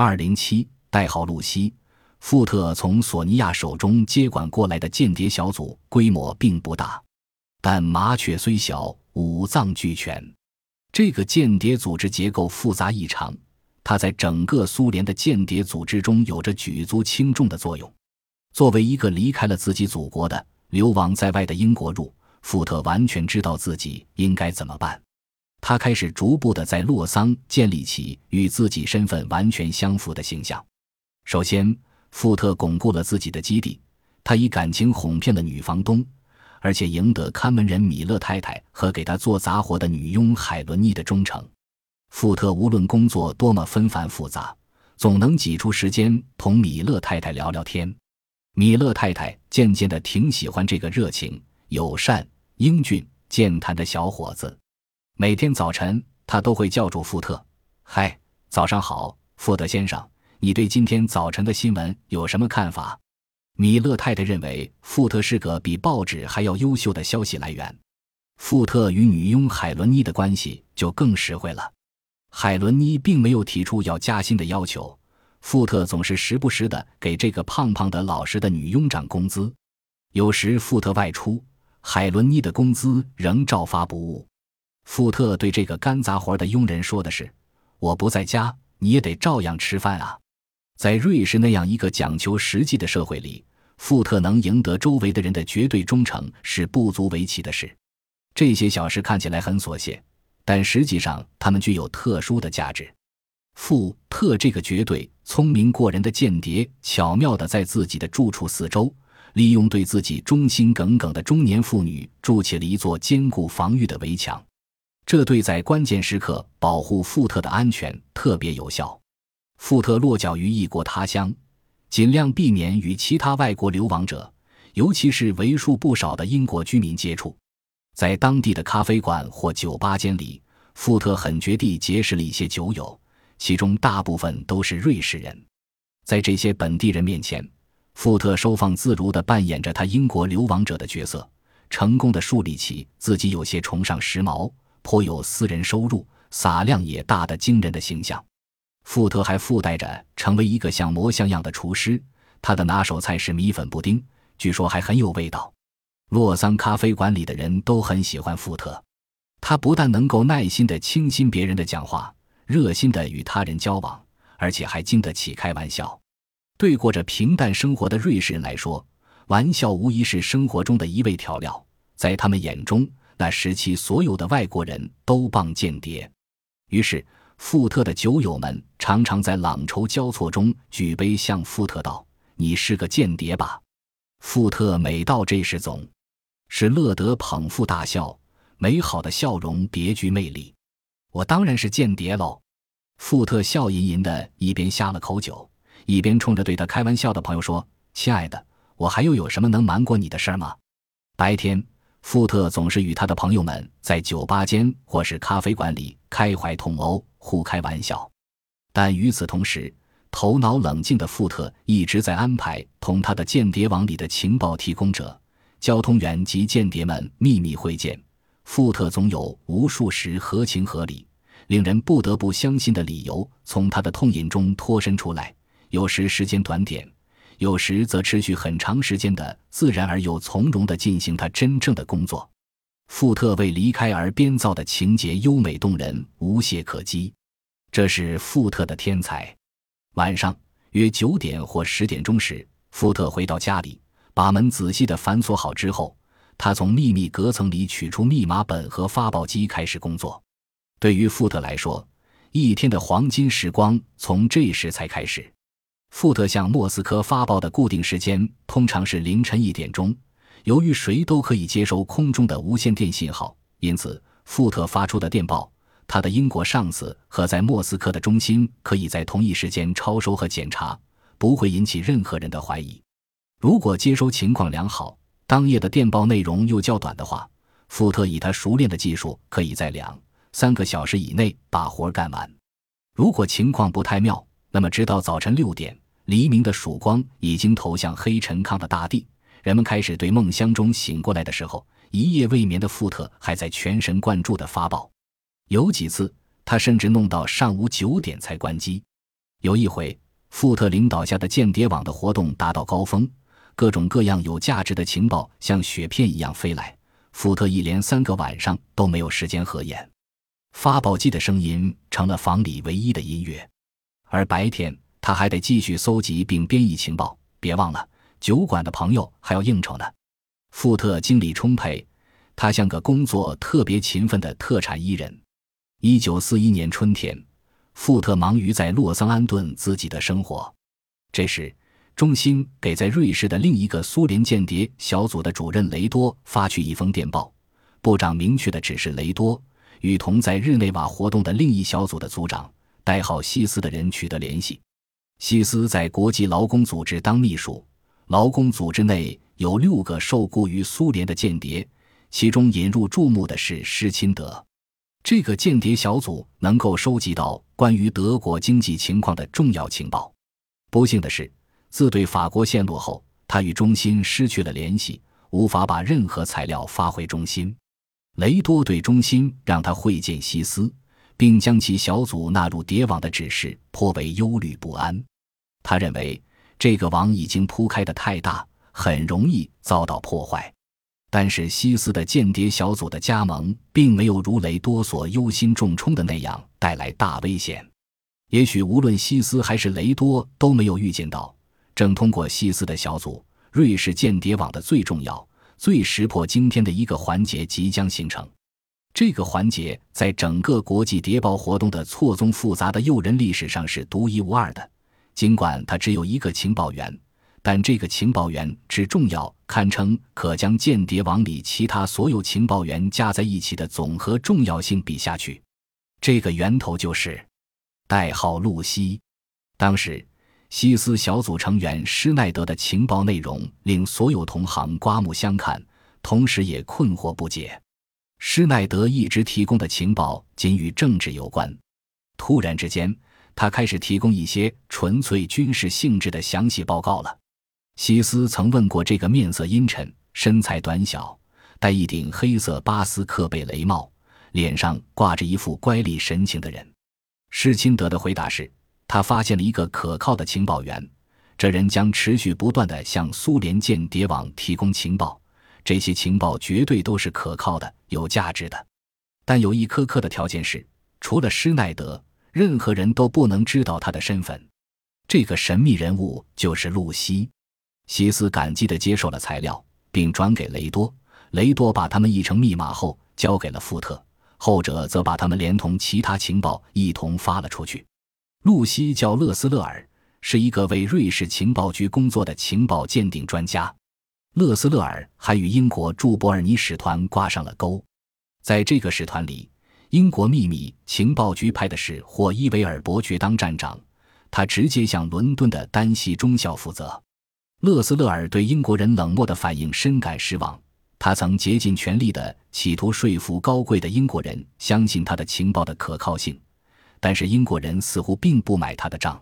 二零七，代号露西。富特从索尼娅手中接管过来的间谍小组规模并不大，但麻雀虽小，五脏俱全。这个间谍组织结构复杂异常，它在整个苏联的间谍组织中有着举足轻重的作用。作为一个离开了自己祖国的流亡在外的英国入，富特完全知道自己应该怎么办。他开始逐步的在洛桑建立起与自己身份完全相符的形象。首先，富特巩固了自己的基地，他以感情哄骗了女房东，而且赢得看门人米勒太太和给他做杂活的女佣海伦妮的忠诚。富特无论工作多么纷繁复杂，总能挤出时间同米勒太太聊聊天。米勒太太渐渐的挺喜欢这个热情、友善、英俊、健谈的小伙子。每天早晨，他都会叫住富特：“嗨，早上好，富特先生。”你对今天早晨的新闻有什么看法？米勒太太认为富特是个比报纸还要优秀的消息来源。富特与女佣海伦妮的关系就更实惠了。海伦妮并没有提出要加薪的要求，富特总是时不时的给这个胖胖的老实的女佣涨工资。有时富特外出，海伦妮的工资仍照发不误。富特对这个干杂活的佣人说的是：“我不在家，你也得照样吃饭啊。”在瑞士那样一个讲求实际的社会里，富特能赢得周围的人的绝对忠诚是不足为奇的事。这些小事看起来很琐屑，但实际上它们具有特殊的价值。富特这个绝对聪明过人的间谍，巧妙地在自己的住处四周，利用对自己忠心耿耿的中年妇女，筑起了一座坚固防御的围墙。这对在关键时刻保护富特的安全特别有效。富特落脚于异国他乡，尽量避免与其他外国流亡者，尤其是为数不少的英国居民接触。在当地的咖啡馆或酒吧间里，富特很绝地结识了一些酒友，其中大部分都是瑞士人。在这些本地人面前，富特收放自如地扮演着他英国流亡者的角色，成功地树立起自己有些崇尚时髦、颇有私人收入、撒量也大的惊人的形象。富特还附带着成为一个像模像样的厨师，他的拿手菜是米粉布丁，据说还很有味道。洛桑咖啡馆里的人都很喜欢富特，他不但能够耐心地倾听别人的讲话，热心地与他人交往，而且还经得起开玩笑。对过着平淡生活的瑞士人来说，玩笑无疑是生活中的一味调料。在他们眼中，那时期所有的外国人都傍间谍，于是。富特的酒友们常常在朗筹交错中举杯向富特道：“你是个间谍吧？”富特每到这时总是乐得捧腹大笑，美好的笑容别具魅力。我当然是间谍喽！富特笑吟吟的，一边下了口酒，一边冲着对他开玩笑的朋友说：“亲爱的，我还又有什么能瞒过你的事儿吗？”白天。富特总是与他的朋友们在酒吧间或是咖啡馆里开怀痛殴、互开玩笑，但与此同时，头脑冷静的富特一直在安排同他的间谍网里的情报提供者、交通员及间谍们秘密会见。富特总有无数时合情合理、令人不得不相信的理由从他的痛饮中脱身出来，有时时间短点。有时则持续很长时间的自然而又从容地进行他真正的工作。富特为离开而编造的情节优美动人，无懈可击。这是富特的天才。晚上约九点或十点钟时，富特回到家里，把门仔细地反锁好之后，他从秘密隔层里取出密码本和发报机，开始工作。对于富特来说，一天的黄金时光从这时才开始。富特向莫斯科发报的固定时间通常是凌晨一点钟。由于谁都可以接收空中的无线电信号，因此富特发出的电报，他的英国上司和在莫斯科的中心可以在同一时间抄收和检查，不会引起任何人的怀疑。如果接收情况良好，当夜的电报内容又较短的话，富特以他熟练的技术，可以在两三个小时以内把活干完。如果情况不太妙，那么，直到早晨六点，黎明的曙光已经投向黑沉糠的大地，人们开始对梦乡中醒过来的时候，一夜未眠的富特还在全神贯注地发报。有几次，他甚至弄到上午九点才关机。有一回，富特领导下的间谍网的活动达到高峰，各种各样有价值的情报像雪片一样飞来。富特一连三个晚上都没有时间合眼，发报机的声音成了房里唯一的音乐，而白天他还得继续搜集并编译情报。别忘了，酒馆的朋友还要应酬呢。富特精力充沛，他像个工作特别勤奋的特产艺人。一九四一年春天，富特忙于在洛桑安顿自己的生活。这时，中心给在瑞士的另一个苏联间谍小组的主任雷多发去一封电报，部长明确的指示雷多与同在日内瓦活动的另一小组的组长代号西斯的人取得联系。西斯在国际劳工组织当秘书，劳工组织内有六个受雇于苏联的间谍，其中引入注目的是施钦德。这个间谍小组能够收集到关于德国经济情况的重要情报。不幸的是。自对法国陷落后，他与中心失去了联系，无法把任何材料发回中心。雷多对中心让他会见西斯，并将其小组纳入谍网的指示颇为忧虑不安。他认为这个网已经铺开的太大，很容易遭到破坏。但是西斯的间谍小组的加盟，并没有如雷多所忧心忡忡的那样带来大危险。也许无论西斯还是雷多都没有预见到。正通过西斯的小组，瑞士间谍网的最重要、最石破惊天的一个环节即将形成。这个环节在整个国际谍报活动的错综复杂的诱人历史上是独一无二的。尽管它只有一个情报员，但这个情报员之重要，堪称可将间谍网里其他所有情报员加在一起的总和重要性比下去。这个源头就是代号露西。当时。西斯小组成员施耐德的情报内容令所有同行刮目相看，同时也困惑不解。施耐德一直提供的情报仅与政治有关，突然之间，他开始提供一些纯粹军事性质的详细报告了。西斯曾问过这个面色阴沉、身材短小、戴一顶黑色巴斯克贝雷帽、脸上挂着一副乖戾神情的人，施钦德的回答是。他发现了一个可靠的情报员，这人将持续不断地向苏联间谍网提供情报，这些情报绝对都是可靠的、有价值的。但有一苛刻的条件是，除了施耐德，任何人都不能知道他的身份。这个神秘人物就是露西。西斯感激地接受了材料，并转给雷多。雷多把他们译成密码后交给了富特，后者则把他们连同其他情报一同发了出去。露西叫勒斯勒尔，是一个为瑞士情报局工作的情报鉴定专家。勒斯勒尔还与英国驻伯尔尼使团挂上了钩。在这个使团里，英国秘密情报局派的是霍伊维尔伯爵当站长，他直接向伦敦的丹西中校负责。勒斯勒尔对英国人冷漠的反应深感失望，他曾竭尽全力地企图说服高贵的英国人相信他的情报的可靠性。但是英国人似乎并不买他的账，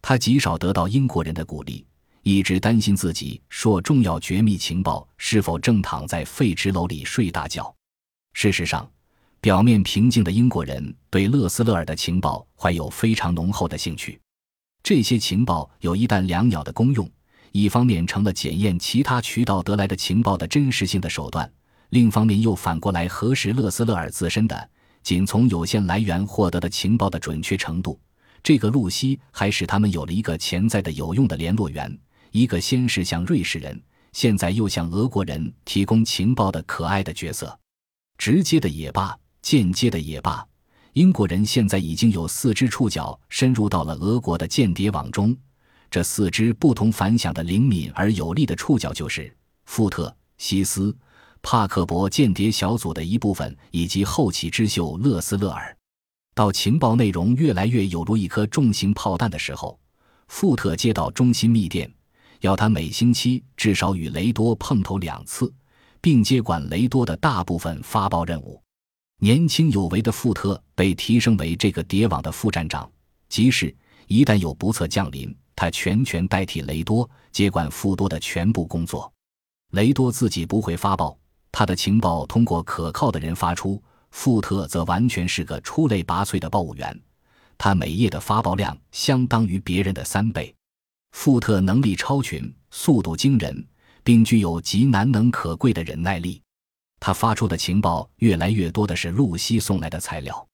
他极少得到英国人的鼓励，一直担心自己说重要绝密情报是否正躺在废纸篓里睡大觉。事实上，表面平静的英国人对勒斯勒尔的情报怀有非常浓厚的兴趣。这些情报有一弹两鸟的功用：一方面成了检验其他渠道得来的情报的真实性的手段，另一方面又反过来核实勒斯勒尔自身的。仅从有限来源获得的情报的准确程度，这个露西还使他们有了一个潜在的有用的联络员，一个先是向瑞士人，现在又向俄国人提供情报的可爱的角色。直接的也罢，间接的也罢，英国人现在已经有四只触角深入到了俄国的间谍网中。这四只不同凡响的灵敏而有力的触角，就是富特、西斯。帕克伯间谍小组的一部分，以及后起之秀勒斯勒尔。到情报内容越来越有如一颗重型炮弹的时候，富特接到中心密电，要他每星期至少与雷多碰头两次，并接管雷多的大部分发报任务。年轻有为的富特被提升为这个谍网的副站长，即使一旦有不测降临，他全权代替雷多接管富多的全部工作。雷多自己不会发报。他的情报通过可靠的人发出，富特则完全是个出类拔萃的报务员。他每夜的发报量相当于别人的三倍。富特能力超群，速度惊人，并具有极难能可贵的忍耐力。他发出的情报越来越多的是露西送来的材料。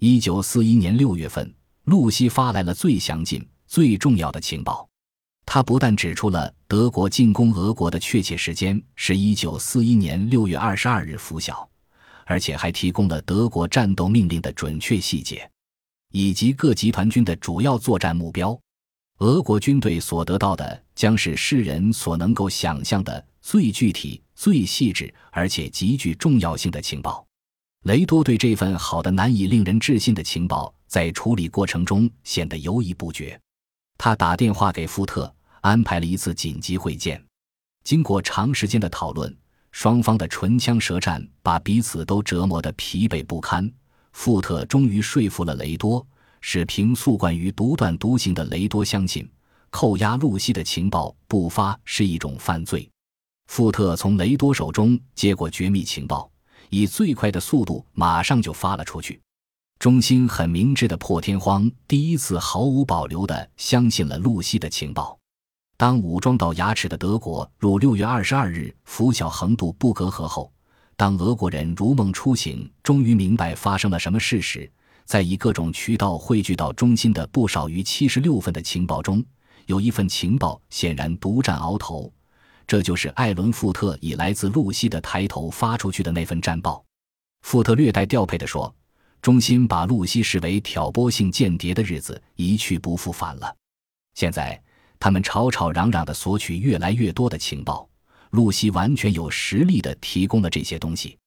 一九四一年六月份，露西发来了最详尽、最重要的情报。他不但指出了德国进攻俄国的确切时间是一九四一年六月二十二日拂晓，而且还提供了德国战斗命令的准确细节，以及各集团军的主要作战目标。俄国军队所得到的将是世人所能够想象的最具体、最细致，而且极具重要性的情报。雷多对这份好的难以令人置信的情报，在处理过程中显得犹豫不决。他打电话给富特，安排了一次紧急会见。经过长时间的讨论，双方的唇枪舌战把彼此都折磨得疲惫不堪。富特终于说服了雷多。使平素惯于独断独行的雷多相信，扣押露西的情报不发是一种犯罪。富特从雷多手中接过绝密情报，以最快的速度马上就发了出去。中心很明智的破天荒，第一次毫无保留地相信了露西的情报。当武装到牙齿的德国入六月二十二日拂晓横渡布格河后，当俄国人如梦初醒，终于明白发生了什么事时，在以各种渠道汇聚到中心的不少于七十六份的情报中，有一份情报显然独占鳌头，这就是艾伦·富特以来自露西的抬头发出去的那份战报。富特略带调配地说：“中心把露西视为挑拨性间谍的日子一去不复返了。现在他们吵吵嚷嚷地索取越来越多的情报，露西完全有实力地提供了这些东西。